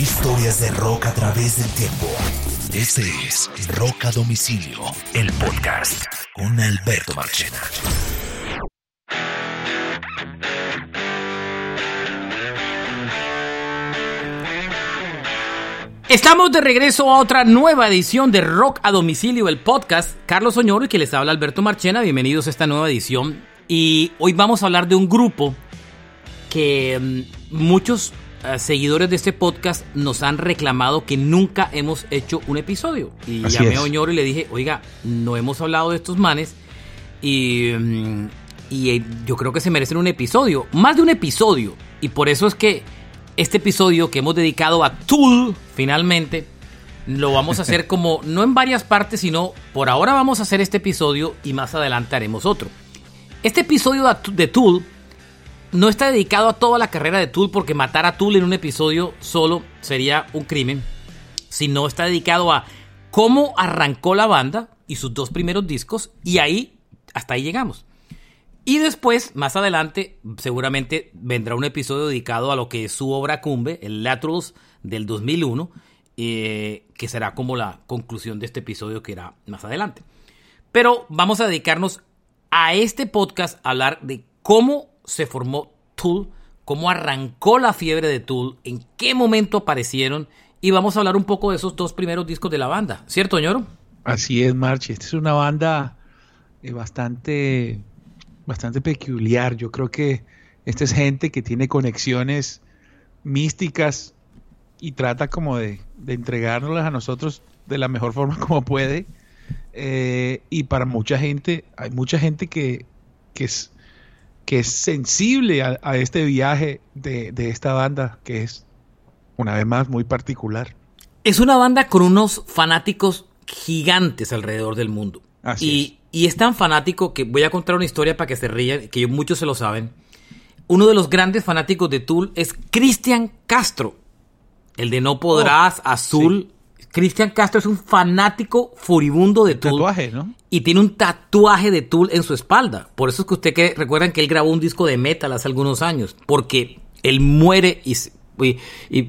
Historias de rock a través del tiempo. Este es Rock a Domicilio, el podcast con Alberto Marchena. Estamos de regreso a otra nueva edición de Rock a Domicilio, el podcast. Carlos Oñoro y que les habla Alberto Marchena. Bienvenidos a esta nueva edición. Y hoy vamos a hablar de un grupo que mm, muchos eh, seguidores de este podcast nos han reclamado que nunca hemos hecho un episodio. Y llamé a Oñoro y le dije, oiga, no hemos hablado de estos manes y, mm, y eh, yo creo que se merecen un episodio, más de un episodio. Y por eso es que este episodio que hemos dedicado a Tool, finalmente, lo vamos a hacer como, no en varias partes, sino por ahora vamos a hacer este episodio y más adelante haremos otro. Este episodio de Tool no está dedicado a toda la carrera de Tool porque matar a Tool en un episodio solo sería un crimen, sino está dedicado a cómo arrancó la banda y sus dos primeros discos y ahí hasta ahí llegamos. Y después, más adelante, seguramente vendrá un episodio dedicado a lo que es su obra cumbre, el Laterals del 2001, eh, que será como la conclusión de este episodio que irá más adelante. Pero vamos a dedicarnos a este podcast a hablar de cómo se formó Tool, cómo arrancó la fiebre de Tool, en qué momento aparecieron y vamos a hablar un poco de esos dos primeros discos de la banda, ¿cierto, ñoro? Así es, Marchi. Esta es una banda eh, bastante, bastante peculiar. Yo creo que esta es gente que tiene conexiones místicas y trata como de, de entregárnoslas a nosotros de la mejor forma como puede. Eh, y para mucha gente, hay mucha gente que, que es que es sensible a, este viaje de, esta banda, que es, una vez más, muy particular. Es una banda con unos fanáticos gigantes alrededor del mundo. y, es. y es tan fanático que voy a contar una historia para que se rían, que muchos se lo saben. Uno de los grandes fanáticos de Tool es Cristian Castro, el de No Podrás, oh, Azul, Cristian Castro es un fanático furibundo de Tool. Tatuaje, ¿no? Y tiene un tatuaje de Tool en su espalda. Por eso es que usted que recuerdan que él grabó un disco de metal hace algunos años. Porque él muere y,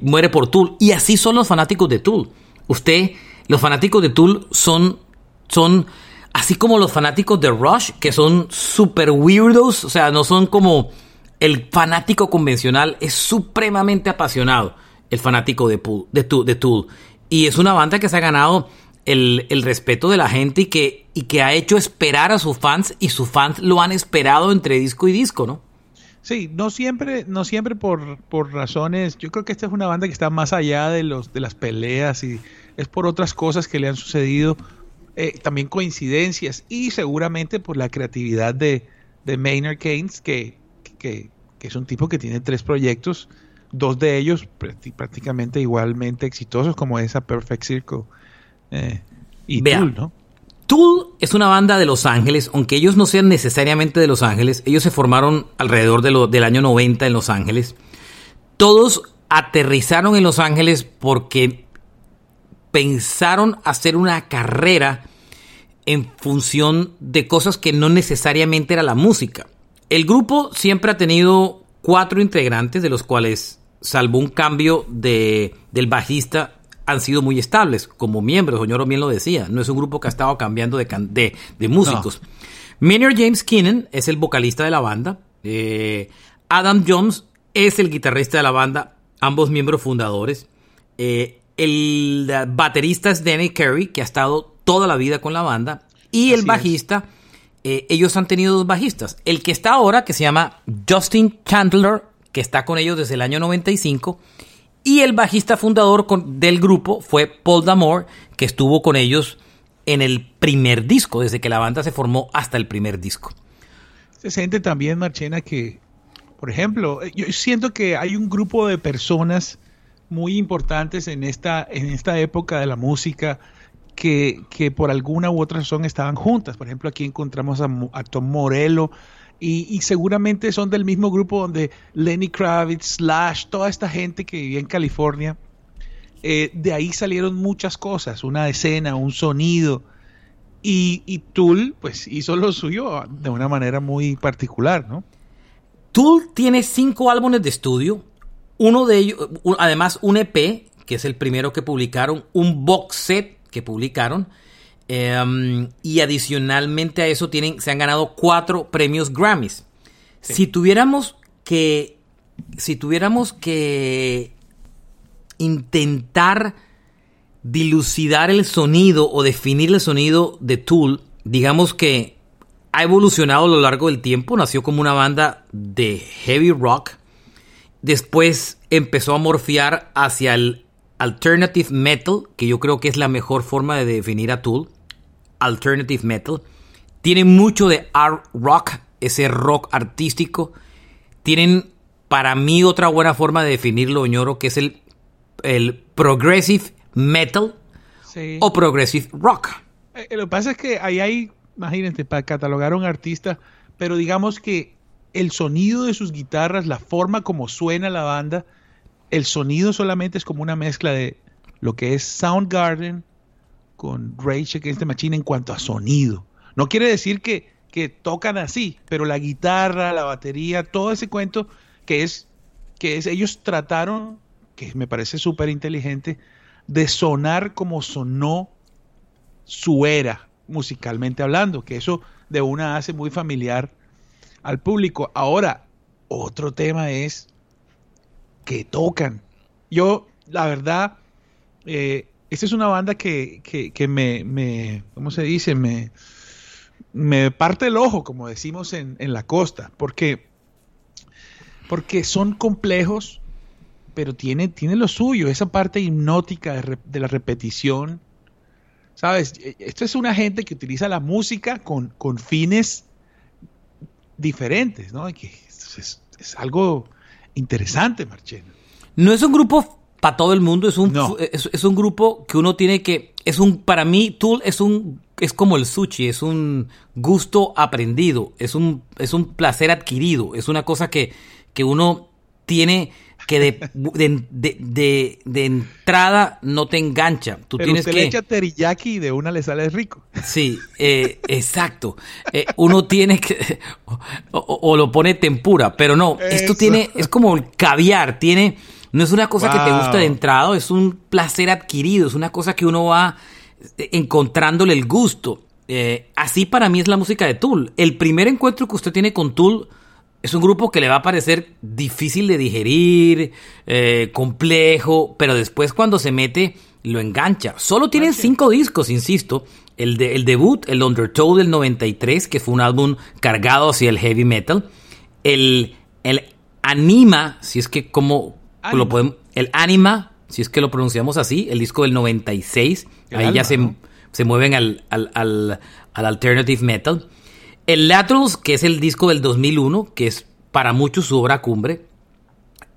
muere por Tool. Y así son los fanáticos de Tool. Usted, los fanáticos de Tool son, son así como los fanáticos de Rush, que son super weirdos. O sea, no son como el fanático convencional. Es supremamente apasionado el fanático de, de, de Tool. Y es una banda que se ha ganado el, respeto de la gente y que, y que ha hecho esperar a sus fans y sus fans lo han esperado entre disco y disco, ¿no? Sí, no siempre, no siempre por, por razones. Yo creo que esta es una banda que está más allá de los de las peleas y es por otras cosas que le han sucedido, eh, también coincidencias y seguramente por la creatividad de, de Maynard Keynes, que, que, que, es un tipo que tiene tres proyectos dos de ellos prácticamente igualmente exitosos como esa Perfect Circle eh, y Tool, ¿no? Tool es una banda de Los Ángeles, aunque ellos no sean necesariamente de Los Ángeles, ellos se formaron alrededor de lo, del año 90 en Los Ángeles. Todos aterrizaron en Los Ángeles porque pensaron hacer una carrera en función de cosas que no necesariamente era la música. El grupo siempre ha tenido cuatro integrantes, de los cuales salvo un cambio de, del bajista, han sido muy estables como miembros. Señor bien lo decía, no es un grupo que ha estado cambiando de, de, músicos. No. James Keenan es el vocalista de la banda. Eh, Adam Jones es el guitarrista de la banda, ambos miembros fundadores. Eh, el baterista es Danny Carey, que ha estado toda la vida con la banda. Y el bajista, eh, ellos han tenido dos bajistas. El que está ahora, que se llama Justin Chandler, que está con ellos desde el año 95. Y el bajista fundador del grupo fue Paul Damore, que estuvo con ellos en el primer disco, desde que la banda se formó hasta el primer disco. Se siente también, Marchena, que, por ejemplo, yo siento que hay un grupo de personas muy importantes en esta, en esta época de la música que, que por alguna u otra razón estaban juntas. Por ejemplo, aquí encontramos a Tom Morello, y, seguramente son del mismo grupo donde Lenny Kravitz, Slash, toda esta gente que vivía en California, eh, de ahí salieron muchas cosas, una escena, un sonido. Y, y, Tool, pues hizo lo suyo de una manera muy particular, ¿no? Tool tiene cinco álbumes de estudio, uno de ellos, además un EP, que es el primero que publicaron, un box set que publicaron. Em, y adicionalmente a eso tienen, se han ganado cuatro premios Grammys. Si tuviéramos que. Si tuviéramos que intentar dilucidar el sonido o definir el sonido de Tool, digamos que ha evolucionado a lo largo del tiempo, nació como una banda de heavy rock, después empezó a morfear hacia el alternative metal, que yo creo que es la mejor forma de definir a Tool, alternative metal, tiene mucho de art rock, ese rock artístico, tienen para mí otra buena forma de definirlo, Ñoro, que es el, el progressive metal Sí. o progressive rock. Eh, lo que pasa es que ahí hay, imagínate, para catalogar a un artista, pero digamos que el sonido de sus guitarras, la forma como suena la banda, el sonido solamente es como una mezcla de lo que es Soundgarden con Rage Against the Machine en cuanto a sonido. No quiere decir que, que tocan así, pero la guitarra, la batería, todo ese cuento que es, que es, ellos trataron, que me parece súper inteligente, de sonar como sonó su era, musicalmente hablando, que eso de una hace muy familiar al público. Ahora, otro tema es que tocan. Yo, la verdad, eh, esta es una banda que, que, que me, me, ¿cómo se dice? Me, me parte el ojo, como decimos en, en la costa, porque, porque son complejos, pero tiene, lo suyo, esa parte hipnótica de, de la repetición. ¿Sabes? E- Esto es una gente que utiliza la música con, con fines diferentes, ¿no? Que es, es- es algo interesante, Marchena. No es un grupo para todo el mundo, es un, No. es, es un grupo que uno tiene que, es un, para mí, Tool es un, es como el sushi, es un gusto aprendido, es un, es un placer adquirido, es una cosa que, que uno tiene que de, de, de, de- de entrada no te engancha. Tú Pero tienes usted que... le echa teriyaki y de una le sale rico. Sí, eh, exacto. Eh, uno tiene que o, o- o lo pone tempura, pero no, esto Eso. tiene es como el caviar, tiene no es una cosa que te gusta de entrada, es un placer adquirido, es una cosa que uno va eh, encontrándole el gusto. Eh, así para mí es la música de Tool. El primer encuentro que usted tiene con Tool es un grupo que le va a parecer difícil de digerir, eh, complejo, pero después cuando se mete lo engancha. Solo tienen cinco discos, insisto. El, de- el debut, el Undertow del 93, que fue un álbum cargado hacia el heavy metal. El, el Anima, si es que como Anima. lo podemos... El Anima, si es que lo pronunciamos así, el disco del 96. El ahí alma, ya se, ¿no? se mueven al, al, al, al alternative metal. El Laterals, que es el disco del 2001, que es para muchos su obra cumbre.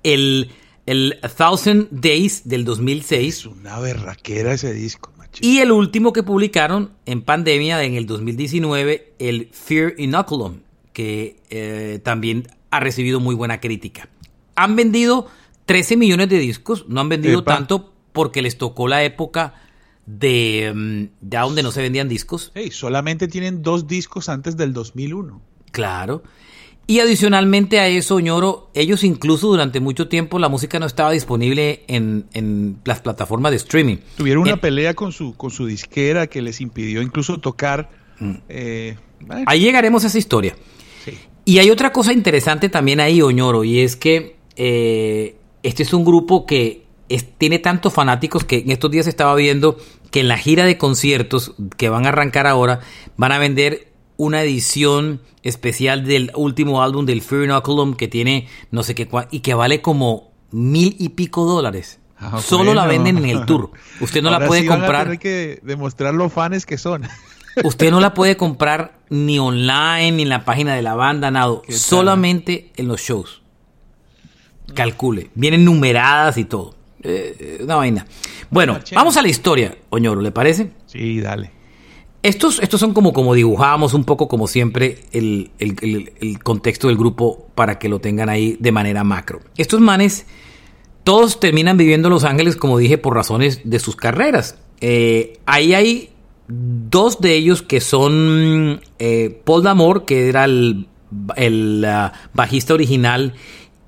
El, el A Thousand Days del 2006. Es una berraquera ese disco, Marchena. Y el último que publicaron en pandemia en el 2019, el Fear Inoculum, que eh, también ha recibido muy buena crítica. Han vendido 13 millones de discos, no han vendido Epa. tanto porque les tocó la época de mm, ya donde no se vendían discos. Hey, solamente tienen dos discos antes del 2001. Claro. Y adicionalmente a eso, Ñoro, ellos incluso durante mucho tiempo la música no estaba disponible en, en las plataformas de streaming. Tuvieron una Eh, pelea con su, con su disquera que les impidió incluso tocar. Mm. eh, Ahí llegaremos a esa historia. sí. Y hay otra cosa interesante también ahí, Oñoro, y es que eh, este es un grupo que es- tiene tantos fanáticos que en estos días estaba viendo que en la gira de conciertos que van a arrancar ahora van a vender una edición especial del último álbum del Fear Inoculum que tiene no sé qué y que vale como mil y pico dólares. Ah, Solo la venden en el tour. Usted no la puede sí van a comprar. tener que demostrar los fans que son. Usted no la puede comprar ni online, ni en la página de la banda, nada. Solamente en los shows. Calcule. Vienen numeradas y todo. Eh, una vaina. Bueno, vamos a la historia, Oñoro, ¿le parece? Sí, dale. Estos, estos son como, como dibujábamos un poco, como siempre, el, el- el- el contexto del grupo para que lo tengan ahí de manera macro. Estos manes, todos terminan viviendo en Los Ángeles, como dije, por razones de sus carreras. Eh, ahí hay dos de ellos que son eh, Paul Damore, que era el, el, ah, bajista original,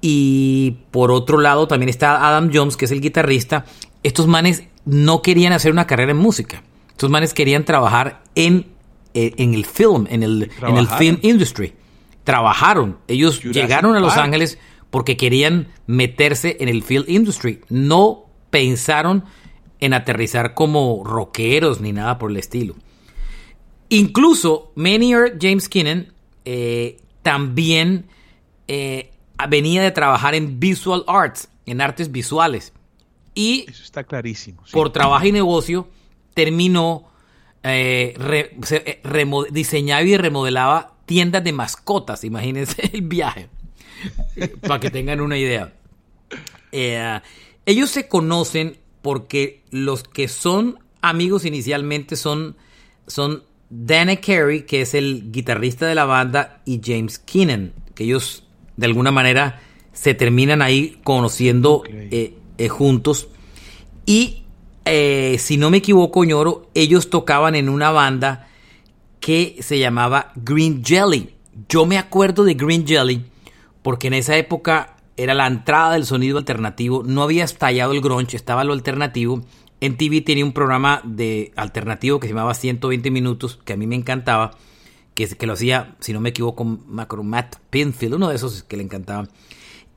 Y por otro lado también está Adam Jones, que es el guitarrista. Estos manes no querían hacer una carrera en música. Estos manes querían trabajar en, eh, en el film, en el, en el film industry. Trabajaron. Ellos llegaron a Los Ángeles porque querían meterse en el film industry. No pensaron en aterrizar como rockeros ni nada por el estilo. Incluso Maynard James Kinnan eh, también eh, venía de trabajar en visual arts, en artes visuales. Y Eso está clarísimo. Por trabajo y negocio terminó, eh, diseñaba y remodelaba tiendas de mascotas. Imagínense el viaje, para que tengan una idea. ellos se conocen porque los que son amigos inicialmente son, son Dana Carey, que es el guitarrista de la banda, y James Keenan, que ellos de alguna manera se terminan ahí conociendo eh, eh, juntos. Y eh, si no me equivoco, ñoro, ellos tocaban en una banda que se llamaba Green Jelly. Yo me acuerdo de Green Jelly porque en esa época era la entrada del sonido alternativo, no había estallado el grunge, estaba lo alternativo en TV tenía un programa de alternativo que se llamaba 120 minutos, que a mí me encantaba, que, que lo hacía, si no me equivoco, Macro Matt Pinfield, uno de esos que le encantaba.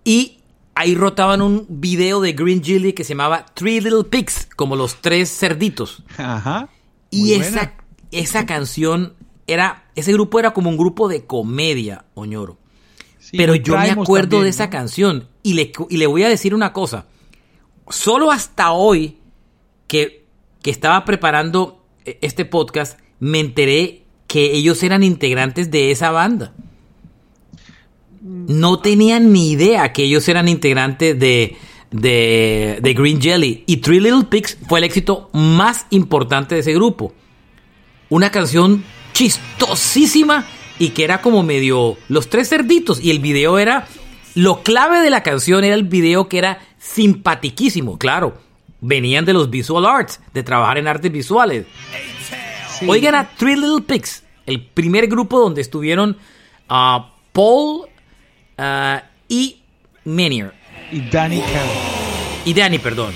Y ahí rotaban un video de Green Jelly que se llamaba Three Little Pigs, como los tres cerditos. Ajá. Y esa, esa canción era, ese grupo era como un grupo de comedia, Oñoro. Pero yo me acuerdo de esa canción y le, y le voy a decir una cosa. Solo hasta hoy que, estaba preparando eh, este podcast, me enteré que ellos eran integrantes de esa banda. No tenían ni idea que ellos eran integrantes de, de, Green Jelly. Y Three Little Pigs fue el éxito más importante de ese grupo. Una canción chistosísima y que era como medio los tres cerditos. Y el video era. Lo clave de la canción era el video que era simpatiquísimo, claro venían de los visual arts, de trabajar en artes visuales. Oigan a Three Little Pigs, el primer grupo donde estuvieron uh, Paul uh, y Menier. Y Danny Y Danny, perdón.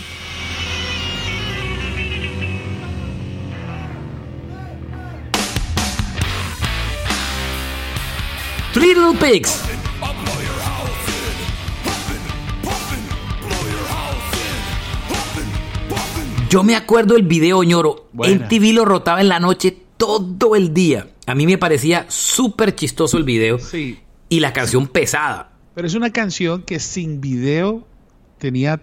Three Little Pigs. Yo me acuerdo el video, ñoro. En TV lo rotaba en la noche todo el día. A mí me parecía súper chistoso el video. Sí. Y la canción pesada. Pero es una canción que sin video tenía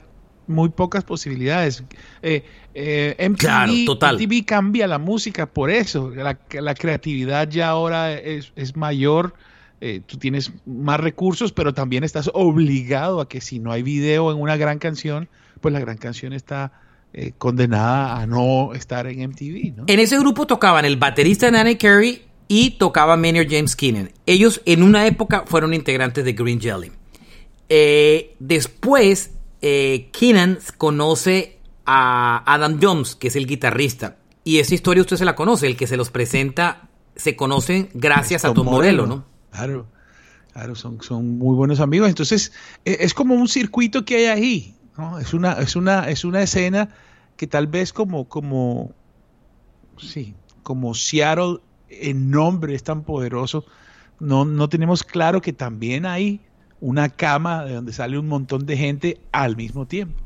muy pocas posibilidades. Eh, eh, MTV, claro, total. MTV cambia la música por eso. La, la creatividad ya ahora es, mayor. Eh, tú tienes más recursos, pero también estás obligado a que si no hay video en una gran canción, pues la gran canción está eh, condenada a no estar en MTV. ¿no? En ese grupo tocaban el baterista Nanny Carey y tocaba Maynard James Keenan. Ellos en una época fueron integrantes de Green Jelly. Eh, después, eh, Keenan conoce a Adam Jones, que es el guitarrista. Y esa historia usted se la conoce, el que se los presenta se conocen gracias a Tom Morello, ¿no? Claro, claro, son, son muy buenos amigos. Entonces, e, es como un circuito que hay ahí. Es, una, es, una, es una escena que tal vez como, como, sí, como Seattle en nombre es tan poderoso, no, no tenemos claro que también hay una cama de donde sale un montón de gente al mismo tiempo.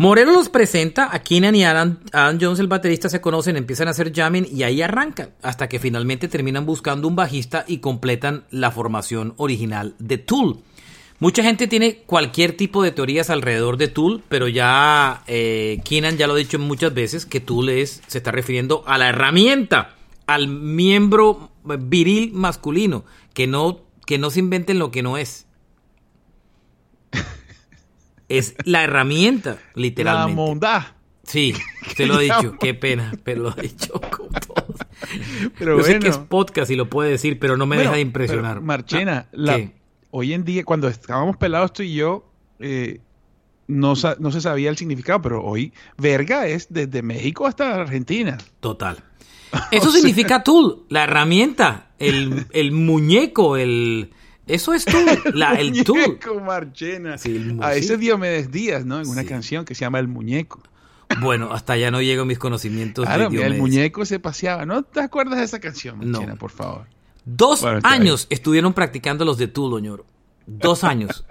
Moreno los presenta, a Keenan y Adam, Adam, Jones, el baterista, se conocen, empiezan a hacer jamming y ahí arrancan, hasta que finalmente terminan buscando un bajista y completan la formación original de Tool. Mucha gente tiene cualquier tipo de teorías alrededor de Tool, pero ya eh, Keenan ya lo ha dicho muchas veces que Tool es, se está refiriendo a la herramienta, al miembro viril masculino, que no, que no se inventen lo que no es. Es la herramienta, literalmente. La bondad. Sí, te lo he dicho, qué pena, pero lo he dicho con todos. Pero Yo sé que es podcast y lo puede decir, pero no me deja de impresionar. Marchena, ah, la, hoy en día, cuando estábamos pelados tú y yo, eh, no, no, se sabía el significado, pero hoy verga es desde México hasta Argentina. Total. Eso significa tool, la herramienta, el, muñeco, el, Eso es Tool, la, el Tool. Muñeco Marchena. Sí, el a ese Diomedes Díaz, ¿no? En una Sí. canción que se llama El Muñeco. Bueno, hasta allá no llego mis conocimientos Claro, de mira, el muñeco se paseaba. ¿No te acuerdas de esa canción, No. Marchena, por favor? Dos Bueno, años estuvieron practicando los de Tool, Oñoro. Dos años.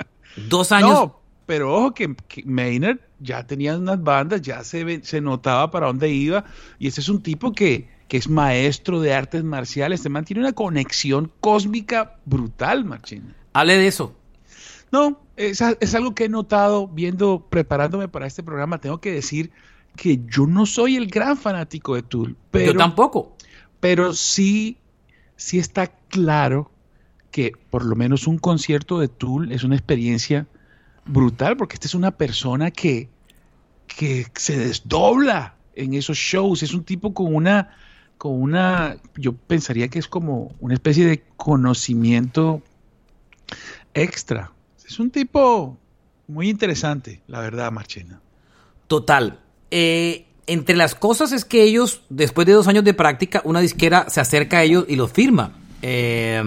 Dos años. No, pero ojo que, que Maynard ya tenía unas bandas, ya se, se notaba para dónde iba. Y ese es un tipo que, que es maestro de artes marciales. Este man tiene una conexión cósmica brutal, Marchena. Hable de eso. No, es, es algo que he notado viendo, preparándome para este programa. Tengo que decir que yo no soy el gran fanático de Tool, pero, Yo tampoco. pero sí, sí está claro que por lo menos un concierto de Tool es una experiencia brutal, porque esta es una persona que, que se desdobla en esos shows. Es un tipo con una, con una, yo pensaría que es como una especie de conocimiento extra. Es un tipo muy interesante, la verdad, Marchena. Total. Eh, entre las cosas es que ellos, después de dos años de práctica, una disquera se acerca a ellos y los firma. Eh,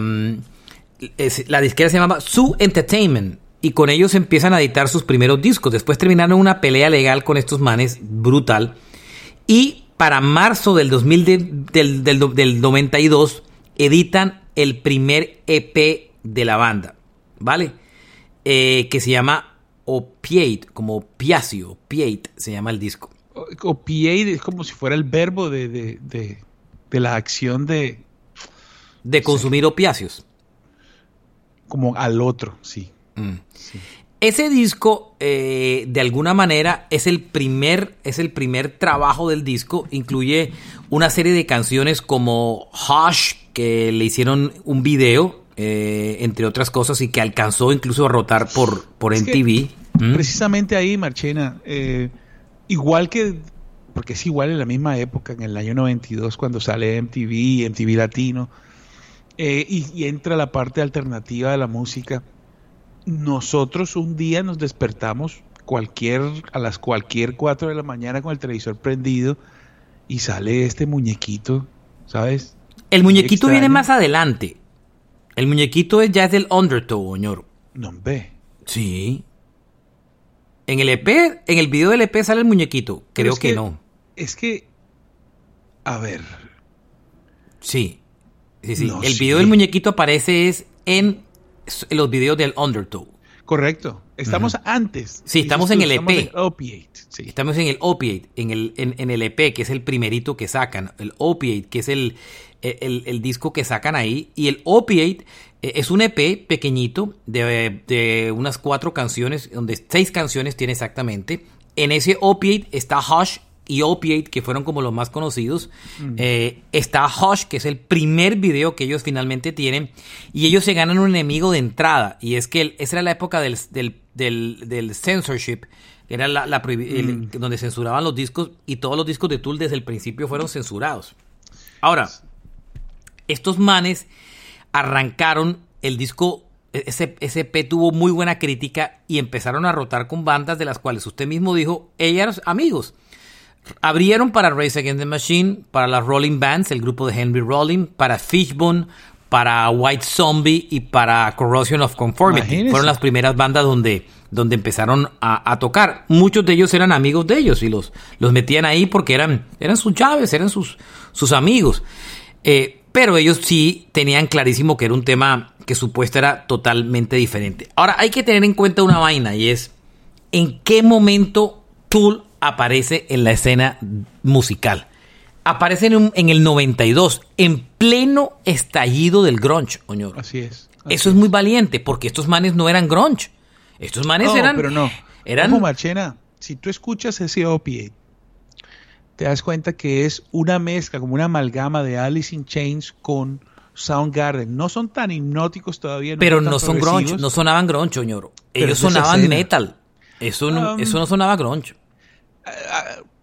es- la disquera se llamaba Su Entertainment. Y con ellos empiezan a editar sus primeros discos. Después terminaron una pelea legal con estos manes brutal. Y para marzo del 2000 de- del, del, del 92 editan el primer EP de la banda. ¿Vale? Eh, que se llama Opiate, como opiáceo, opiate se llama el disco. O- Opiate es como si fuera el verbo de, de, de- de la acción de De consumir opiáceos. como al otro, sí. Mm. Ese disco, eh, de alguna manera, es el primer, es el primer trabajo del disco. Incluye una serie de canciones como Hush, que le hicieron un video, eh, entre otras cosas, y que alcanzó incluso a rotar por, por Es MTV. ¿Mm? Precisamente ahí, Marchena, eh, igual que, porque es igual en la misma época, en el año 92, cuando sale MTV, MTV Latino, eh, y, y entra la parte alternativa de la música, nosotros un día nos despertamos cualquier, a las cualquier 4 de la mañana con el televisor prendido y sale este muñequito, ¿sabes? El muñequito viene más adelante. El muñequito es, ya es del Undertow, Oñoro. No ve. Sí. En el EP, en el video del EP sale el muñequito. Creo que, no. Es que, a ver, Sí. Sí, sí. No, el sí. video del muñequito aparece es en los videos del Undertow. correcto. Estamos antes. Sí, estamos en el estamos EP. en Opiate, sí. Estamos en el Opiate, en el, en, en el EP, que es el primerito que sacan. El Opiate, que es el, el, el disco que sacan ahí. Y el Opiate es un EP pequeñito de, de unas cuatro canciones, donde seis canciones tiene exactamente. En ese Opiate está Hush y Opiate, que fueron como los más conocidos. Eh, está Hush, que es el primer video que ellos finalmente tienen. Y ellos se ganan un enemigo de entrada. Y es que el- esa era la época del, del, del, del censorship. que Era la, la el- donde censuraban los discos. Y todos los discos de Tool desde el principio fueron censurados. Ahora, estos manes arrancaron el disco. e-, Ese, ese EP tuvo muy buena crítica y empezaron a rotar con bandas de las cuales usted mismo dijo, ellas amigos. Abrieron para Race Against the Machine, para las Rolling Bands, el grupo de Henry Rolling, para Fishbone, para White Zombie y para Corrosion of Conformity. Imagínese. Fueron las primeras bandas donde, donde empezaron a, a tocar. Muchos de ellos eran amigos de ellos y los, los metían ahí porque eran, eran sus llaves, eran sus, sus amigos. Eh, pero ellos sí tenían clarísimo que era un tema que supuesto era totalmente diferente. Ahora hay que tener en cuenta una vaina y es en qué momento Tool aparece en la escena musical. Aparece en, un- en el 92, en pleno estallido del grunge, Oñoro. Así es. así Eso es muy valiente, porque estos manes no eran grunge. Estos manes No, eran... pero no. Eran... Ojo, Marchena, si tú escuchas ese Opiate, te das cuenta que es una mezcla, como una amalgama de Alice in Chains con Soundgarden. No son tan hipnóticos todavía. pero son tan no son grunge, no sonaban grunge. Pero Ellos sonaban metal. Eso no, Um, eso no sonaba grunge.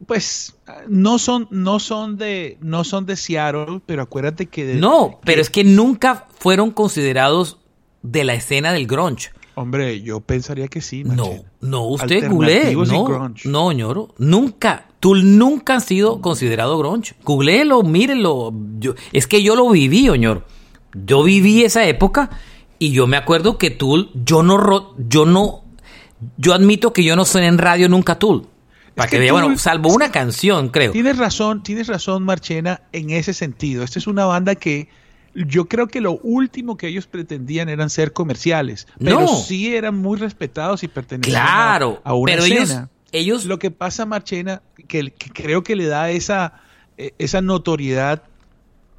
Pues no son, no son de, no son de Seattle, pero acuérdate que de- No, pero que- es que nunca fueron considerados de la escena del grunge. Hombre, yo pensaría que sí. No, Marchena. no, usted googlee. No, no, ñoro. Nunca. Tool nunca han sido considerado grunge. Googleelo, mírelo. Yo, es que yo lo viví, ñoro. Yo viví esa época Y yo me acuerdo que Tool, yo no, yo no, yo admito que yo no soy en radio nunca Tool. Para que, bueno, salvo una canción, creo. Tienes razón, tienes razón, Marchena, en ese sentido. Esta es una banda que yo creo que lo último que ellos pretendían eran ser comerciales, pero sí eran muy respetados y pertenecían a, una pero escena. Ellos, Lo que pasa, Marchena, que, creo que le da esa, eh, esa notoriedad,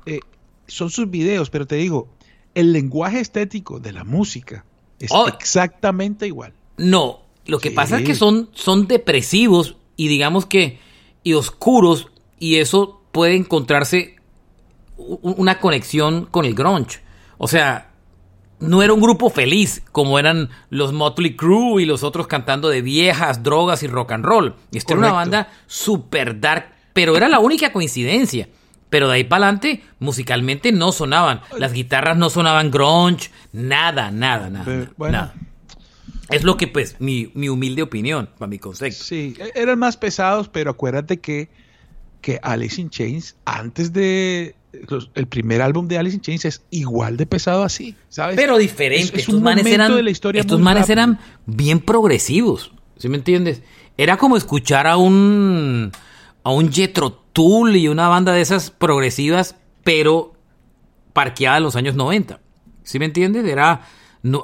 eh, son sus videos, pero te digo, el lenguaje estético de la música es oh. exactamente igual. No, lo que pasa es que son, son depresivos y digamos que y oscuros y eso puede encontrarse una conexión con el grunge. O sea, no era un grupo feliz como eran los Motley Crue y los otros cantando de viejas, drogas y rock and roll. Esta era una banda super dark, pero era la única coincidencia. Pero de ahí para adelante, musicalmente no sonaban. Las guitarras no sonaban grunge, nada, nada, nada. nada. Es lo que, pues, mi, mi, humilde opinión, para mi concepto. Sí, e-, eran más pesados, pero acuérdate que, que Alice in Chains, antes de, el primer álbum de Alice in Chains es igual de pesado así, ¿sabes? Pero diferente. estos manes eran, de la historia estos manes eran bien progresivos, ¿sí me entiendes? Era como escuchar a un a un Jethro Tull y una banda de esas progresivas, pero parqueada en los años 90. ¿Sí me entiendes? Era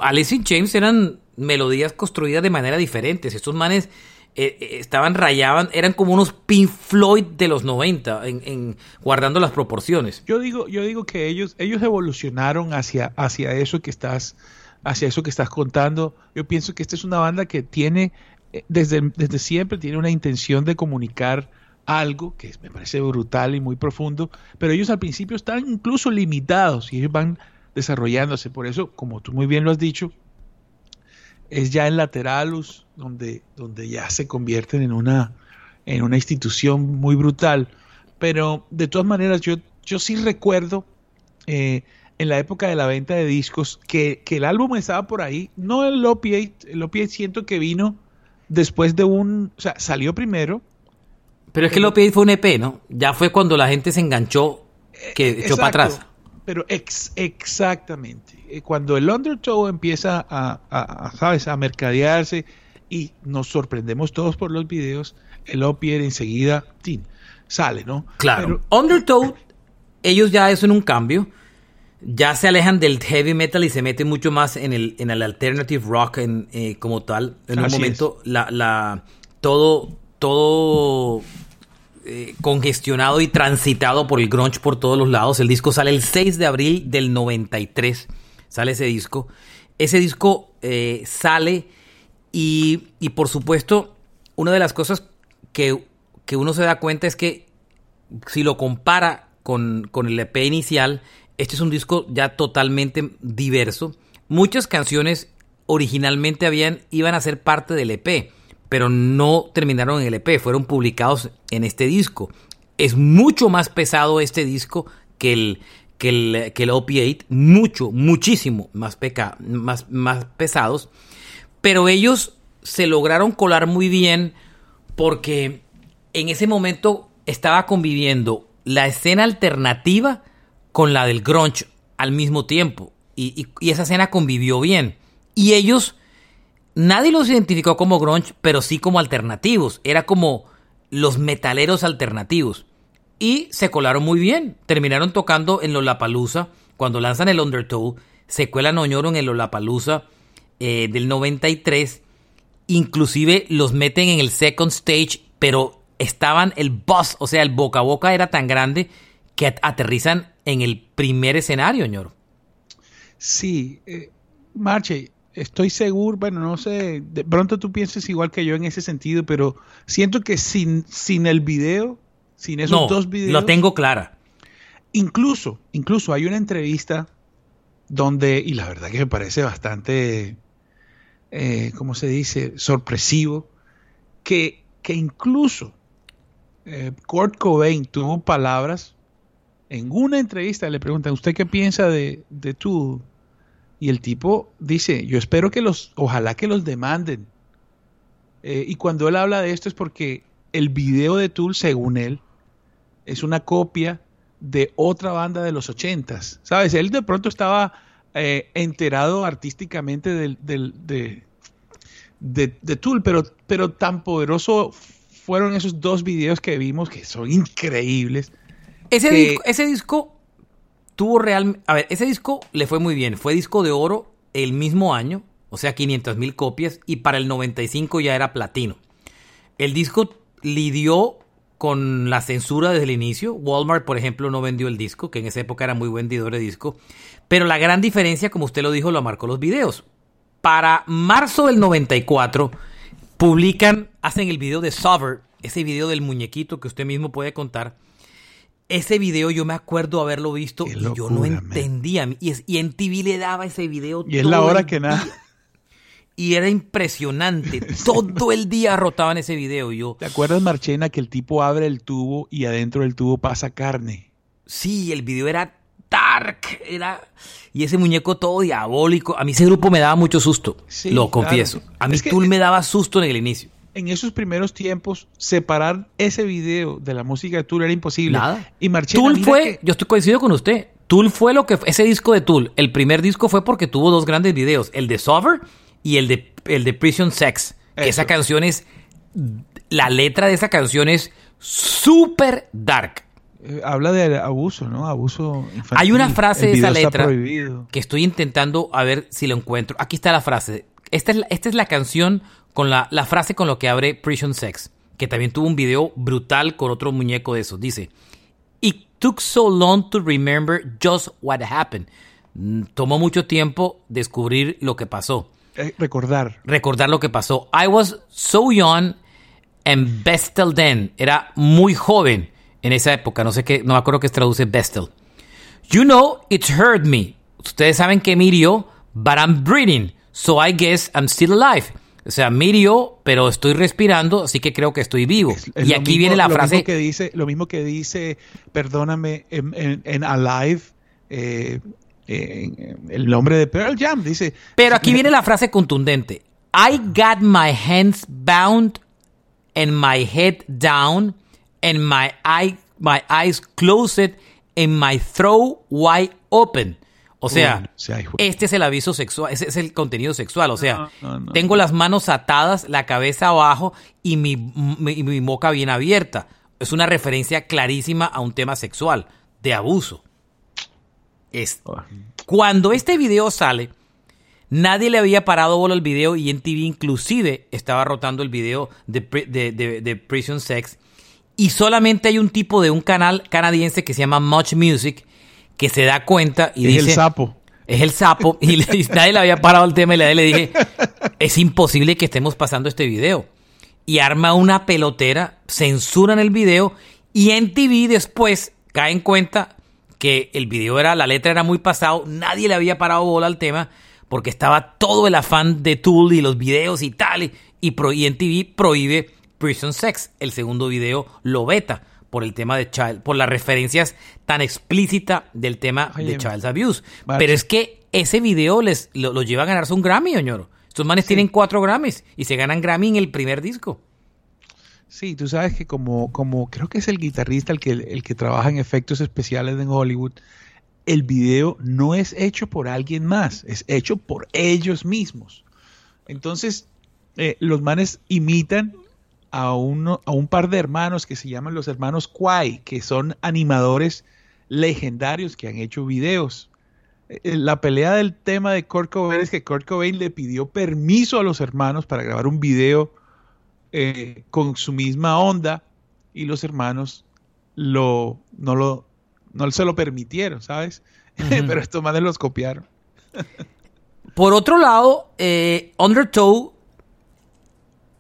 Alice in Chains eran melodías construidas de manera diferente. Estos manes eh, eh, estaban rayaban, eran como unos Pink Floyd de los 90, en, guardando las proporciones. Yo digo, yo digo que ellos, ellos evolucionaron hacia, hacia eso que estás, hacia eso que estás contando. Yo pienso que esta es una banda que tiene, eh, desde, desde siempre, tiene una intención de comunicar algo que me parece brutal y muy profundo, pero ellos al principio están incluso limitados y ellos van desarrollándose. Por eso, como tú muy bien lo has dicho, es ya en Lateralus, donde, donde ya se convierten en una, en una institución muy brutal. Pero de todas maneras, yo, yo sí recuerdo eh, en la época de la venta de discos que, el álbum estaba por ahí. No el Opiate, el Opiate siento que vino después de un. O sea, salió primero. Pero es que el Opiate fue un EP, ¿no? Ya fue cuando la gente se enganchó que eh, echó para atrás. Pero ex, exactamente. Eh, cuando el Undertow empieza a, ¿sabes? a mercadearse y nos sorprendemos todos por los videos, el Opier enseguida sale, ¿no? Claro. Undertow, ellos ya hacen un cambio. Ya se alejan del heavy metal y se meten mucho más en el, en el alternative rock en, eh, como tal. En un momento, la, la, todo, todo eh, congestionado y transitado por el grunge por todos los lados. El disco sale el 6 de abril del 93. Sale ese disco. Ese disco eh, sale y, y, por supuesto, una de las cosas que, que, uno se da cuenta es que si lo compara con, con el EP inicial, este es un disco ya totalmente diverso. Muchas canciones originalmente habían, iban a ser parte del EP pero no terminaron en el EP, fueron publicados en este disco. Es mucho más pesado este disco que el, que el, que el OP8, mucho, muchísimo más, más, más pesados, pero ellos se lograron colar muy bien porque en ese momento estaba conviviendo la escena alternativa con la del grunge al mismo tiempo y, y esa escena convivió bien. Y ellos Nadie los identificó como grunge, pero sí como alternativos. Era como los metaleros alternativos. Y se colaron muy bien. Terminaron tocando en Lollapalooza. Cuando lanzan el Undertow, se cuelan Oñoro en el Lollapalooza eh, del 93. Inclusive los meten en el second stage, pero estaban el buzz, o sea, el boca a boca era tan grande que aterrizan en el primer escenario, Ñoro. Sí, eh, Marche, estoy seguro, bueno, no sé, de pronto tú pienses igual que yo en ese sentido, pero siento que sin, sin el video, sin esos dos videos... Lo tengo clara. Incluso, incluso hay una entrevista donde, y la verdad que me parece bastante, eh, ¿cómo se dice?, sorpresivo, que, que incluso eh, Kurt Cobain tuvo palabras en una entrevista, le preguntan, ¿usted qué piensa de, de tu y el tipo dice, yo espero que los, ojalá que los demanden. Eh, y cuando él habla de esto es porque el video de Tool, según él, es una copia de otra banda de los ochentas. ¿Sabes? Él de pronto estaba eh, enterado artísticamente del, del, de, de, Tool, pero, pero tan poderoso fueron esos dos videos que vimos que son increíbles. Ese, disco, ese disco tuvo. A ver, ese disco le fue muy bien. Fue disco de oro el mismo año, o sea, 500 mil copias, y para el 95 ya era platino. El disco lidió con la censura desde el inicio. Walmart, por ejemplo, no vendió el disco, que en esa época era muy vendedor de disco. Pero la gran diferencia, como usted lo dijo, lo marcó los videos. Para marzo del 94, publican, hacen el video de Sover, ese video del muñequito que usted mismo puede contar. Ese video yo me acuerdo haberlo visto y yo no entendía. Y, y, en TV le daba ese video. Y es la hora que nada. Y era impresionante. Todo el día rotaban ese video. yo, ¿Te acuerdas, Marchena, que el tipo abre el tubo y adentro del tubo pasa carne? Sí, el video era dark. Era... Y ese muñeco todo diabólico. A mí ese grupo me daba mucho susto. lo confieso. A mí Tool me daba susto en el inicio. En esos primeros tiempos, separar ese video de la música de Tool era imposible. Nada. Y Marchena, Tool fue, yo estoy coincido con usted. Tool fue lo que ese disco de Tool, el primer disco fue porque tuvo dos grandes videos, el de Sover y el de, el de Prison Sex. esa canción es. La letra de esa canción es súper dark. Eh, habla de abuso, ¿no? Abuso infantil. Hay una frase de esa letra que estoy intentando a ver si lo encuentro. Aquí está la frase. Esta es la, esta es la canción con la, la frase con lo que abre Prison Sex, que también tuvo un video brutal con otro muñeco de esos. Dice: It took so long to remember just what happened. Mm, tomó mucho tiempo descubrir lo que pasó. Eh, recordar. Recordar lo que pasó. I was so young and bestel then. Era muy joven en esa época. No sé qué, no me acuerdo qué traduce bestel. You know, it's hurt me. Ustedes saben que mirió, but I'm breathing. So I guess I'm still alive. O sea, mirió, pero estoy respirando, así que creo que estoy vivo. y aquí viene la frase. que dice, lo mismo que dice, perdóname, en, Alive, eh, el nombre de Pearl Jam, dice. Pero aquí viene la frase contundente. I got my hands bound and my head down and my, eye, my eyes closed and my throat wide open. O sea, este es el aviso sexual, ese es el contenido sexual. O sea, tengo las manos atadas, la cabeza abajo y mi, mi boca bien abierta. Es una referencia clarísima a un tema sexual, de abuso. Cuando este video sale, nadie le había parado bola al video y en TV inclusive estaba rotando el video de, de, Prison Sex. Y solamente hay un tipo de un canal canadiense que se llama Much Music que se da cuenta y dice... Es el sapo. Es el sapo. Y, nadie le había parado el tema y le, dije, es imposible que estemos pasando este video. Y arma una pelotera, censuran el video y en TV después cae en cuenta que el video era, la letra era muy pasado, nadie le había parado bola al tema, porque estaba todo el afán de Tool y los videos y tal, y, y, en TV prohíbe Prison Sex. El segundo video lo veta por el tema de Child, por las referencias tan explícita del tema de Child Abuse. Pero es que ese video les lo, lleva a ganarse un Grammy, señor. Estos manes tienen cuatro Grammys y se ganan Grammy en el primer disco. Sí, tú sabes que como, como creo que es el guitarrista el que, el que trabaja en efectos especiales en Hollywood, el video no es hecho por alguien más, es hecho por ellos mismos. Entonces, eh, los manes imitan a, uno, a un par de hermanos que se llaman los hermanos Kwai, que son animadores legendarios que han hecho videos. Eh, eh, la pelea del tema de Kurt Cobain es que Kurt Cobain le pidió permiso a los hermanos para grabar un video eh, con su misma onda y los hermanos lo, no, lo, no se lo permitieron, ¿sabes? Pero estos madres los copiaron. Por otro lado, eh, Undertow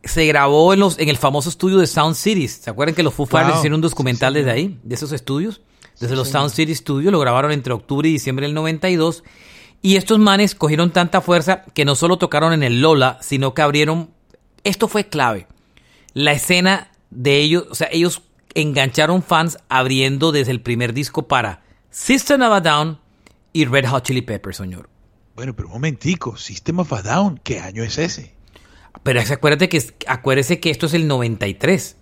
se grabó en, los, en el famoso estudio de Sound Cities. ¿Se acuerdan que los Foo Fighters hicieron un documental desde ahí, de esos estudios? Desde los Sound City Studios, lo grabaron entre octubre y diciembre del 92. Y estos manes cogieron tanta fuerza que no solo tocaron en el Lola, sino que abrieron... Esto fue clave la escena de ellos, o sea, ellos engancharon fans abriendo desde el primer disco para System of a Down y Red Hot Chili Peppers, señor. Bueno, pero un momentico, System of a Down, ¿qué año es ese? Pero acuérdate que, acuérdese que esto es el 93.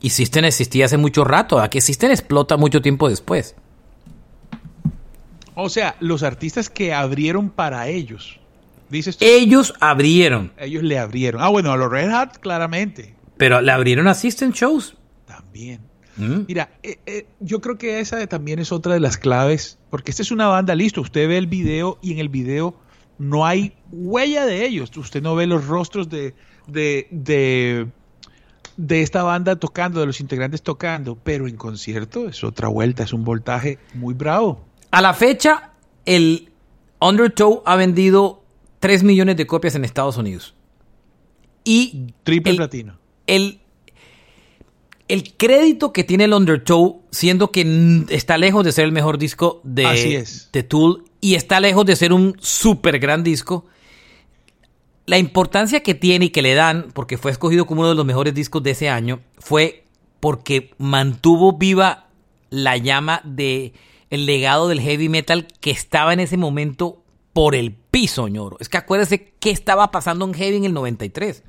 Y System existía hace mucho rato, a que System explota mucho tiempo después. O sea, los artistas que abrieron para ellos. Dices tú? Ellos abrieron. Ellos le abrieron. Ah, bueno, a los Red Hot, claramente. Pero le abrieron assistant shows. También. Mm. Mira, eh, eh, yo creo que esa también es otra de las claves, porque esta es una banda, listo, usted ve el video y en el video no hay huella de ellos, usted no ve los rostros de, de, de, de esta banda tocando, de los integrantes tocando, pero en concierto es otra vuelta, es un voltaje muy bravo. A la fecha, el Undertow ha vendido 3 millones de copias en Estados Unidos. Y Triple el, platino. el, el crédito que tiene el Undertow, siendo que está lejos de ser el mejor disco Así de, es. de Tool y está lejos de ser un súper gran disco, la importancia que tiene y que le dan, porque fue escogido como uno de los mejores discos de ese año, fue porque mantuvo viva la llama de el legado del heavy metal que estaba en ese momento por el piso, ñoro. Es que acuérdese qué estaba pasando en heavy en el 93.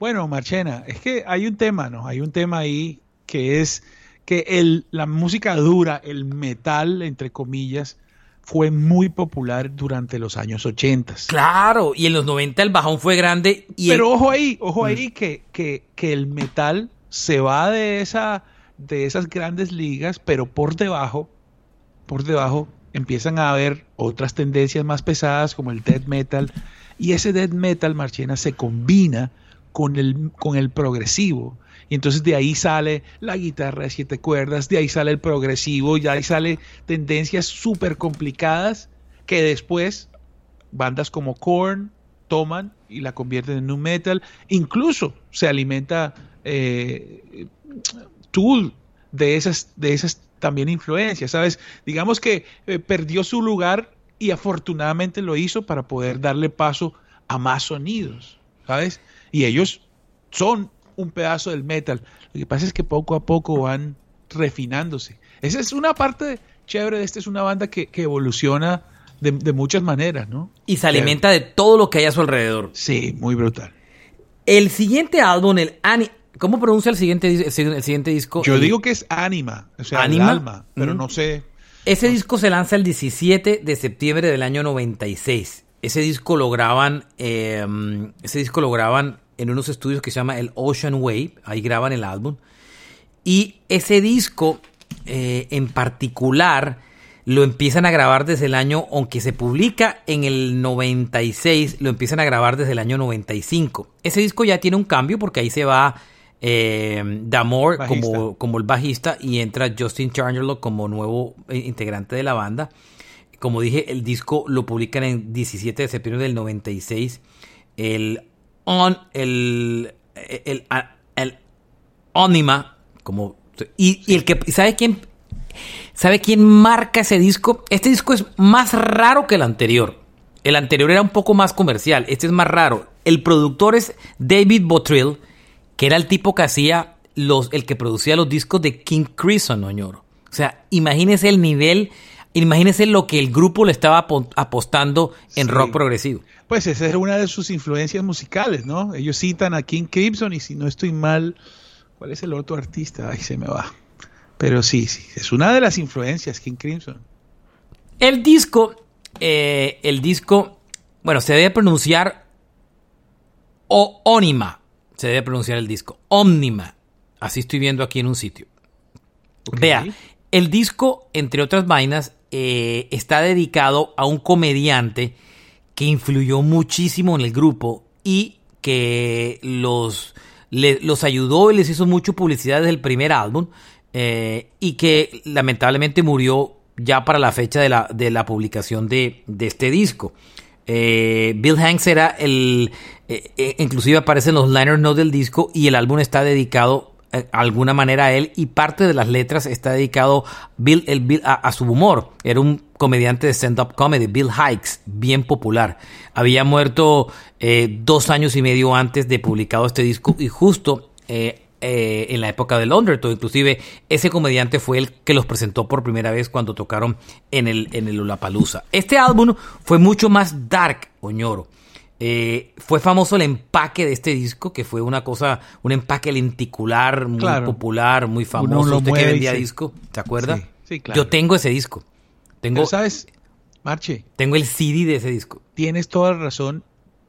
Bueno, Marchena, es que hay un tema, ¿no? Hay un tema ahí que es que el, la música dura, el metal, entre comillas, fue muy popular durante los años 80. Claro, y en los 90 el bajón fue grande y Pero el- ojo ahí, ojo ahí que, que, que el metal se va de esa de esas grandes ligas, pero por debajo, por debajo empiezan a haber otras tendencias más pesadas como el death metal y ese death metal Marchena se combina con el con el progresivo y entonces de ahí sale la guitarra de siete cuerdas, de ahí sale el progresivo, y ahí sale tendencias súper complicadas que después bandas como Korn toman y la convierten en nu metal. Incluso se alimenta eh, Tool de esas, de esas también influencias, ¿sabes? Digamos que eh, perdió su lugar y afortunadamente lo hizo para poder darle paso a más sonidos, ¿sabes? Y ellos son un pedazo del metal. Lo que pasa es que poco a poco van refinándose. Esa es una parte chévere de esta, es una banda que, que evoluciona de, de muchas maneras, ¿no? y se alimenta de todo lo que hay a su alrededor. Sí, muy brutal. El siguiente álbum, el Ani ¿Cómo pronuncia el siguiente, el si- el siguiente disco? Yo El- digo que es Anima, o sea, ¿Anima? el alma, pero Mm. no sé. Ese disco se lanza el 17 de septiembre del año 96. Ese disco lo graban, eh, ese disco lo graban en unos estudios que se llama el Ocean Wave. Ahí graban el álbum. Y ese disco eh, en particular lo empiezan a grabar desde el año, aunque se publica en el 96, lo empiezan a grabar desde el año 95. Ese disco ya tiene un cambio porque ahí se va eh, Damore como, como el bajista y entra Justin Charlerlo como nuevo eh, integrante de la banda. Como dije, el disco lo publican en 17 de septiembre del 96. El el, el, el, Onima, como y, y el que sabe quién sabe quién marca ese disco. Este disco es más raro que el anterior. El anterior era un poco más comercial. Este es más raro. El productor es David Bottrill, que era el tipo que hacía los, el que producía los discos de King Crimson, Oñoro. O sea, imagínese el nivel, imagínese lo que el grupo le estaba apo- apostando en Sí. rock progresivo. Pues esa es una de sus influencias musicales, ¿no? Ellos citan a King Crimson y si no estoy mal, ¿cuál es el otro artista? Ahí se me va. Pero sí, sí, es una de las influencias, King Crimson. El disco, eh, el disco, bueno, se debe pronunciar ónima. Se debe pronunciar el disco. Ómnima. Así estoy viendo aquí en un sitio. Vea, el disco, entre otras vainas, eh, está dedicado a un comediante que influyó muchísimo en el grupo y que los, ayudó y les hizo mucho publicidad desde el primer álbum eh, y que lamentablemente murió ya para la fecha de la, de la publicación de, de este disco. Eh, Bill Hanks era el... inclusive aparecen los liner notes del disco y el álbum está dedicado de alguna manera él y parte de las letras está dedicado Bill, el Bill- a, su humor. Era un comediante de stand-up comedy, Bill Hikes, bien popular. Había muerto eh, dos años y medio antes de publicado este disco y justo eh, eh, en la época del Undertow. Inclusive ese comediante fue el que los presentó por primera vez cuando tocaron en el, en el. Este álbum fue mucho más dark, Oñoro. Eh, fue famoso el empaque de este disco, que fue una cosa, un empaque lenticular, muy Claro. popular, muy famoso. lo Usted que vendía se- disco, ¿se acuerda? Sí, sí, claro. Yo tengo ese disco. Tengo, Pero, ¿sabes? Marche. Tengo el CD de ese disco. Tienes toda la razón.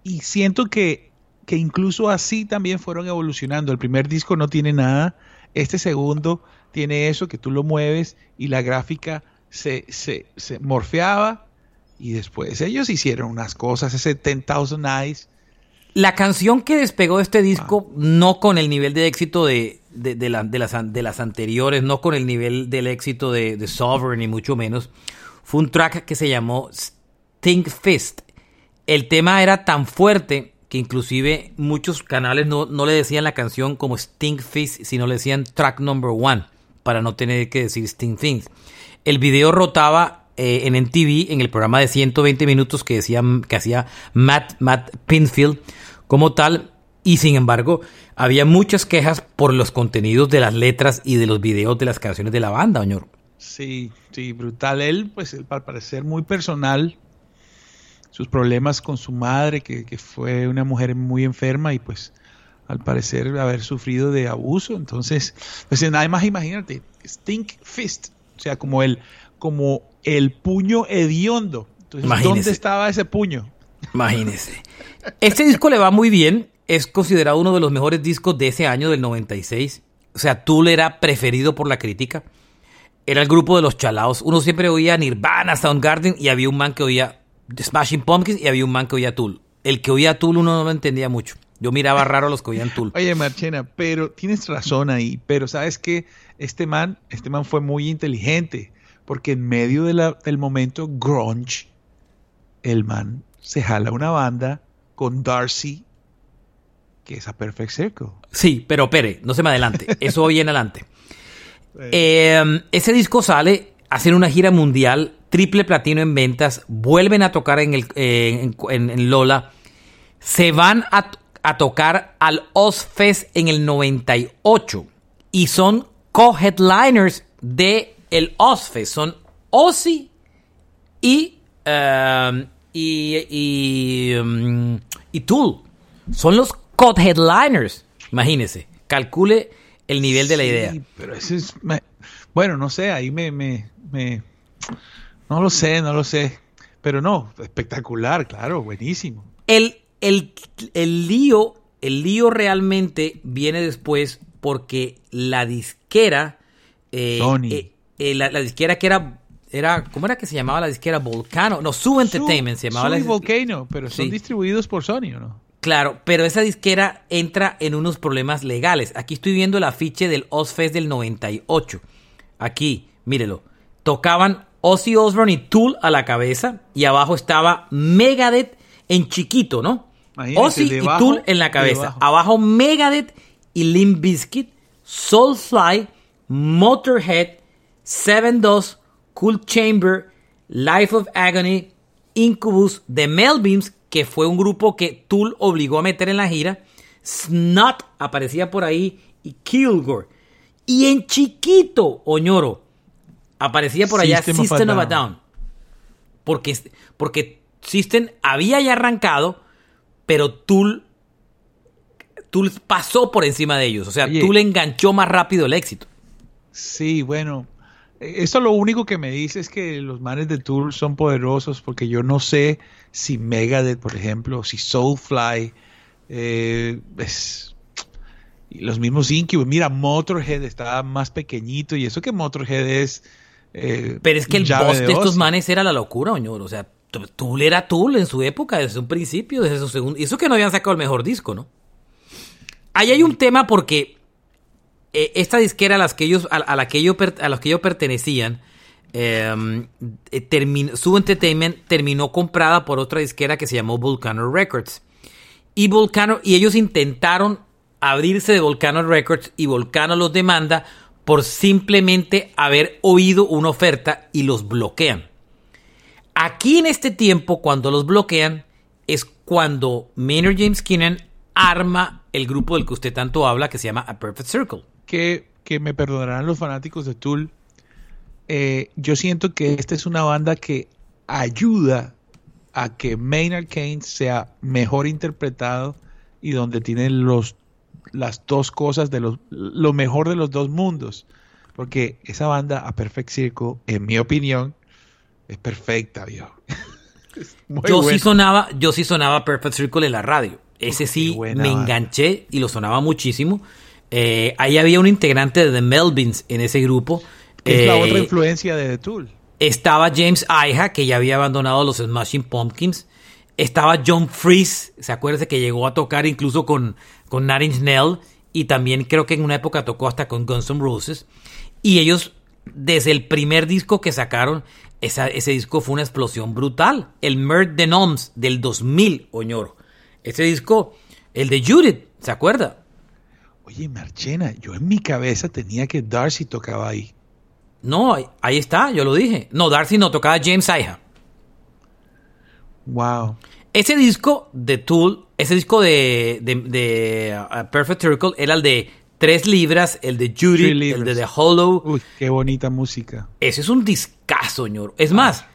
Y siento que, que incluso así también fueron evolucionando. El primer disco no tiene nada. Este segundo tiene eso, que tú lo mueves y la gráfica se, se, se morfeaba. Y después ellos hicieron unas cosas, ese 10,000 Eyes. La canción que despegó este disco, no con el nivel de éxito de, de, de, la- de las, de las anteriores, no con el nivel del éxito de, de Sovereign, ni mucho menos, fue un track que se llamó Stink Fist. El tema era tan fuerte que inclusive muchos canales no, no le decían la canción como Stink Fist, sino le decían track number one, para no tener que decir Stink Fist. El video rotaba eh, en MTV, en el programa de 120 minutos que, decía, que hacía Matt, Matt Pinfield como tal, y sin embargo había muchas quejas por los contenidos de las letras y de los videos de las canciones de la banda, señor. Sí, sí, brutal. Él, pues, al parecer muy personal, sus problemas con su madre, que, que fue una mujer muy enferma y pues al parecer haber sufrido de abuso. Entonces, pues nada más imagínate, Stink Fist, o sea, como el, como el puño hediondo. Entonces, Imagínese. ¿dónde estaba ese puño? Imagínese. Este disco le va muy bien. Es considerado uno de los mejores discos de ese año, del 96. O sea, Tool era preferido por la crítica. Era el grupo de los chalaos. Uno siempre oía Nirvana, Soundgarden y había un man que oía Smashing Pumpkins y había un man que oía Tool. El que oía Tool uno no lo entendía mucho. Yo miraba raro a los que oían Tool. Oye, Marchena, pero tienes razón ahí, pero sabes que este man, este man fue muy inteligente, porque en medio de la- del momento grunge, el man se jala una banda con Darcy, que es a Perfect Circle. Sí, pero pere, no se me adelante. Eso viene adelante. Eh, ese disco sale, hacen una gira mundial, triple platino en ventas, vuelven a tocar en, el, eh, en, en- en Lola, se van a, a tocar al Ozfest en el 98 y son co-headliners de el Ozfest. Son y, eh, y, y, um, y Tool. Son los co-headliners. Imagínese, calcule el nivel de la Sí, idea. Pero ese es, me- bueno, no sé, ahí me, me, me- no lo sé, no lo sé, pero no, espectacular, claro, buenísimo. El, el, el lío, el lío realmente viene después porque la disquera, eh, Sony. eh, eh, la, la disquera que era, era, ¿cómo era que se llamaba la disquera? Volcano, no, Sub Entertainment se llamaba la Volcano, pero son Sí. distribuidos por Sony, ¿o no? Claro, pero esa disquera entra en unos problemas legales. Aquí estoy viendo el afiche del Ozfest del 98. Aquí, mírelo. Tocaban Ozzy Osbourne y Tool a la cabeza y abajo estaba Megadeth en chiquito, ¿no? Imagínese, Ozzy y Tool en la cabeza. debajo. Abajo Megadeth y Limp Bizkit, Soulfly, Motorhead, Seven Dust, Cool Chamber, Life of Agony, Incubus, The Melvins, que fue un grupo que Tool obligó a meter en la gira, Snot aparecía por ahí y Kilgore. Y en chiquito, Oñoro, aparecía por allá System of a System of a Down. Down. Porque, porque System había ya arrancado, pero Tool, Tool pasó por encima de ellos. O sea, Oye. Tool enganchó más rápido el éxito. Sí, bueno, eso lo único que me dice es que los manes de Tool son poderosos porque yo no sé si Megadeth, por ejemplo, si Soulfly, eh, es- los mismos Incubus. Mira, Motorhead está más pequeñito y eso que Motorhead es... eh, Pero es que el boss de, estos manes era la locura, Oñoro. O sea, Tool era Tool en su época, desde un principio, desde su segundo. Y eso que no habían sacado el mejor disco, ¿no? Ahí hay un tema porque eh, esta disquera a, las que ellos, a, a la que ellos, per- a que ellos pertenecían, eh, eh, su entertainment terminó comprada por otra disquera que se llamó Volcano Records. Y Volcano, y ellos intentaron abrirse de Volcano Records y Volcano los demanda por simplemente haber oído una oferta y los bloquean. Aquí en este tiempo, cuando los bloquean, es cuando Maynard James Keenan arma el grupo del que usted tanto habla, que se llama A Perfect Circle. Que, que me perdonarán los fanáticos de Tool. eh, yo siento que esta es una banda que ayuda a que Maynard Keynes sea mejor interpretado y donde tiene los, las dos cosas de los, lo mejor de los dos mundos. Porque esa banda, A Perfect Circle, en mi opinión, es perfecta, viejo. yo sí sonaba, yo sí sonaba Perfect Circle en la radio. Ese sí me enganché y lo sonaba muchísimo. Eh, ahí había un integrante de The Melvins en ese grupo. es la otra eh, influencia de The Tool. Estaba James Iha, que ya había abandonado los Smashing Pumpkins. Estaba John Freeze, ¿se acuerda que llegó a tocar incluso con, con Nine Inch Y también creo que en una época tocó hasta con Guns N' Roses. Y ellos, desde el primer disco que sacaron, ese disco fue una explosión brutal. El Murd de Noms del 2000, Oñoro. Ese disco, el de Judith, ¿se acuerda? Oye, Marchena, yo en mi cabeza tenía que Darcy tocaba ahí. No, ahí está, yo lo dije. No, Darcy no tocaba James Iha. Wow. Ese disco de Tool, ese disco de, de, uh, Perfect Circle era el de Tres libras, el de Judy, el de The Hollow. Uy, qué bonita música. Ese es un discazo, señor. Es más,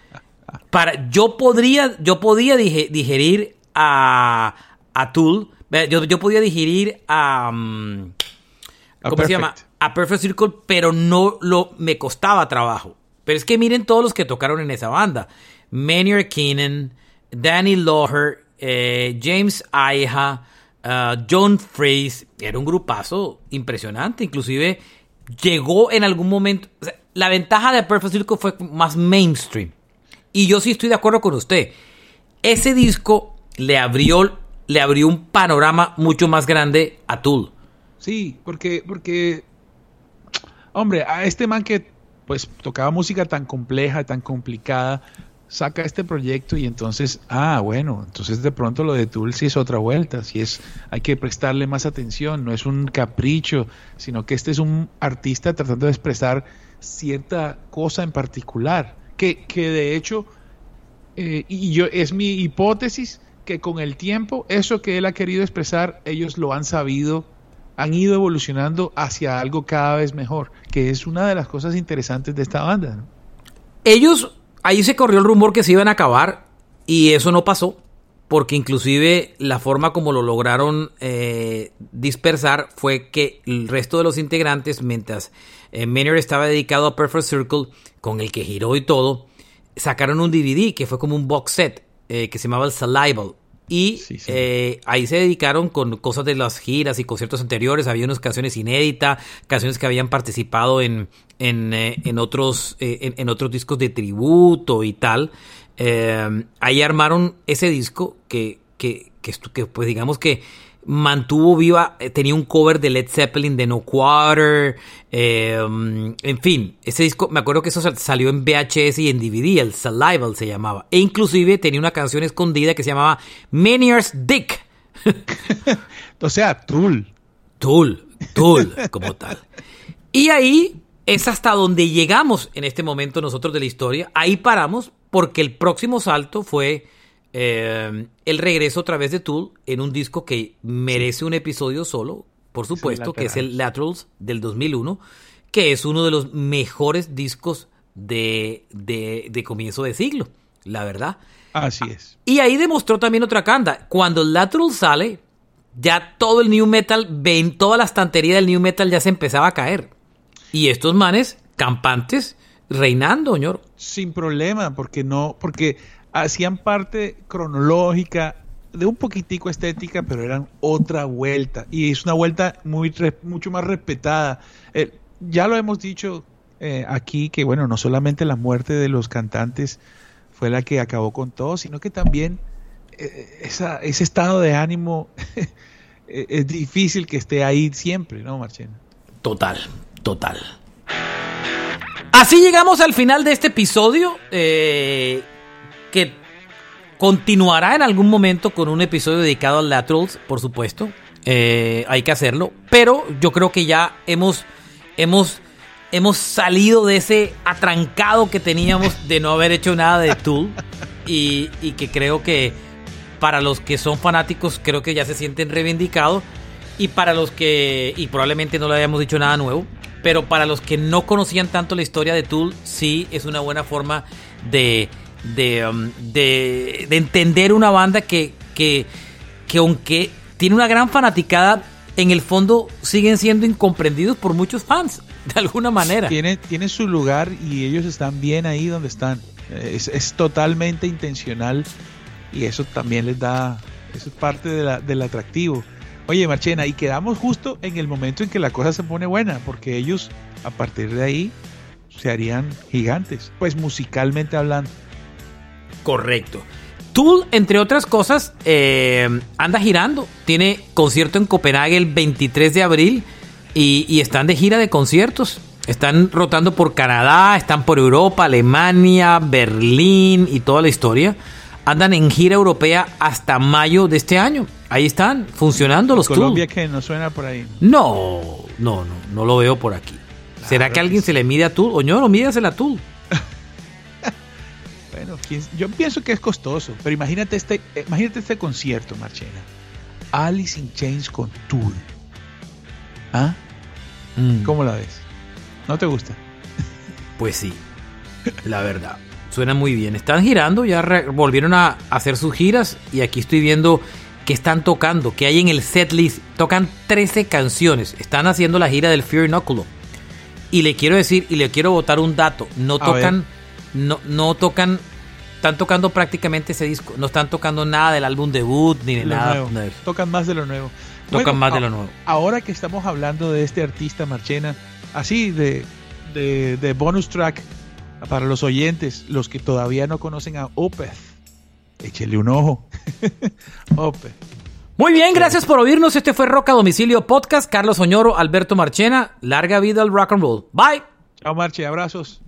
para, yo podría, yo podía digerir a, a Tool, yo, yo podía digerir a, um, ¿cómo se llama? A Perfect Circle, pero no lo, me costaba trabajo. Pero es que miren todos los que tocaron en esa banda. Maynard Keenan, Danny Loher, eh, James Iha, Uh, John Freeze era un grupazo impresionante. Inclusive llegó en algún momento. la ventaja de Perfect Circle fue más mainstream. Y yo sí estoy de acuerdo con usted. Ese disco le abrió, le abrió un panorama mucho más grande a Tool. Sí, porque, porque, hombre, a este man que pues tocaba música tan compleja, tan complicada, saca este proyecto y entonces, ah, bueno, entonces de pronto lo de Tool sí es otra vuelta, si es, hay que prestarle más atención, no es un capricho, sino que este es un artista tratando de expresar cierta cosa en particular, que, que de hecho, eh, y yo, es mi hipótesis, que con el tiempo, eso que él ha querido expresar, ellos lo han sabido, han ido evolucionando hacia algo cada vez mejor, que es una de las cosas interesantes de esta banda. Ellos ahí se corrió el rumor que se iban a acabar y eso no pasó porque inclusive la forma como lo lograron eh, dispersar fue que el resto de los integrantes, mientras eh, estaba dedicado a Perfect Circle, con el que giró y todo, sacaron un DVD que fue como un box set eh, que se llamaba el Salival. Y eh, ahí se dedicaron con cosas de las giras y conciertos anteriores. Había unas canciones inéditas, canciones que habían participado en, en, eh, en otros, eh, en, otros discos de tributo y tal. ahí armaron ese disco que, que, que, que, pues digamos que mantuvo viva, eh, tenía un cover de Led Zeppelin de No Quarter, em, en fin, ese disco, me acuerdo que eso salió en VHS y en DVD, el Salival se llamaba, e inclusive tenía una canción escondida que se llamaba Years Dick. o sea, Tool. Tool, Tool, como tal. Y ahí es hasta donde llegamos en este momento nosotros de la historia, ahí paramos porque el próximo salto fue eh, el regreso otra vez de Tool en un disco que merece un episodio solo, por supuesto, que es el Laterals del 2001, que es uno de los mejores discos de, de, comienzo de siglo, la verdad. Así es. Y ahí demostró también otra canda. Cuando el Lateral sale, ya todo el new metal, ven, toda la estantería del new metal ya se empezaba a caer. Y estos manes, campantes, reinando, señor. Sin problema, porque no, porque hacían parte cronológica de un poquitico estética, pero eran otra vuelta. Y es una vuelta muy mucho más respetada. Eh, ya lo hemos dicho eh, aquí que, bueno, no solamente la muerte de los cantantes fue la que acabó con todo, sino que también eh, ese estado de ánimo es difícil que esté ahí siempre, ¿no, Marchena? Total, total. Así llegamos al final de este episodio. Que continuará en algún momento con un episodio dedicado al Laterals, por supuesto. Eh, hay que hacerlo. Pero yo creo que ya hemos, hemos, hemos salido de ese atrancado que teníamos de no haber hecho nada de Tool. Y, y que creo que para los que son fanáticos, creo que ya se sienten reivindicados. Y para los que, y probablemente no le hayamos dicho nada nuevo, pero para los que no conocían tanto la historia de Tool, sí es una buena forma de Um, de, de, entender una banda que, que, que aunque tiene una gran fanaticada, en el fondo siguen siendo incomprendidos por muchos fans, de alguna manera. Tiene, tiene su lugar y ellos están bien ahí donde están. Es, es totalmente intencional y eso también les da, eso es parte de la, del atractivo. Oye, Marchena, y quedamos justo en el momento en que la cosa se pone buena, porque ellos a partir de ahí se harían gigantes, pues musicalmente hablando. Correcto. Tool, entre otras cosas, eh, anda girando. Tiene concierto en Copenhague el 23 de abril y, y, están de gira de conciertos. Están rotando por Canadá, están por Europa, Alemania, Berlín y toda la historia. Andan en gira europea hasta mayo de este año. Ahí están, funcionando los Colombia Tool. que no suena por ahí. No, no, no, no lo veo por aquí. ¿Será que alguien se le mide a Tool? O no, no mídasela a Tool. Bueno, yo pienso que es costoso, pero imagínate este, imagínate este concierto, Marchena. Alice in Chains con Tool. ¿Ah? Mm. ¿Cómo la ves? ¿No te gusta? Pues sí, la verdad. Suena muy bien. Están girando, ya volvieron a hacer sus giras y aquí estoy viendo que están tocando, que hay en el setlist. Tocan 13 canciones. Están haciendo la gira del Fear Inoculo. Y le quiero decir, y le quiero botar un dato. No tocan, no, no tocan, están tocando prácticamente ese disco. No están tocando nada del álbum debut ni de nada. Tocan más de lo nuevo. Tocan más de lo nuevo. Ahora que estamos hablando de este artista Marchena, así de, de, de bonus track para los oyentes, los que todavía no conocen a Opeth, échele un ojo. Opeth. Muy bien, gracias por oírnos. Este fue Rock a Domicilio Podcast. Carlos Oñoro, Alberto Marchena. Larga vida al rock and roll. Bye. Chao, Marche. Abrazos.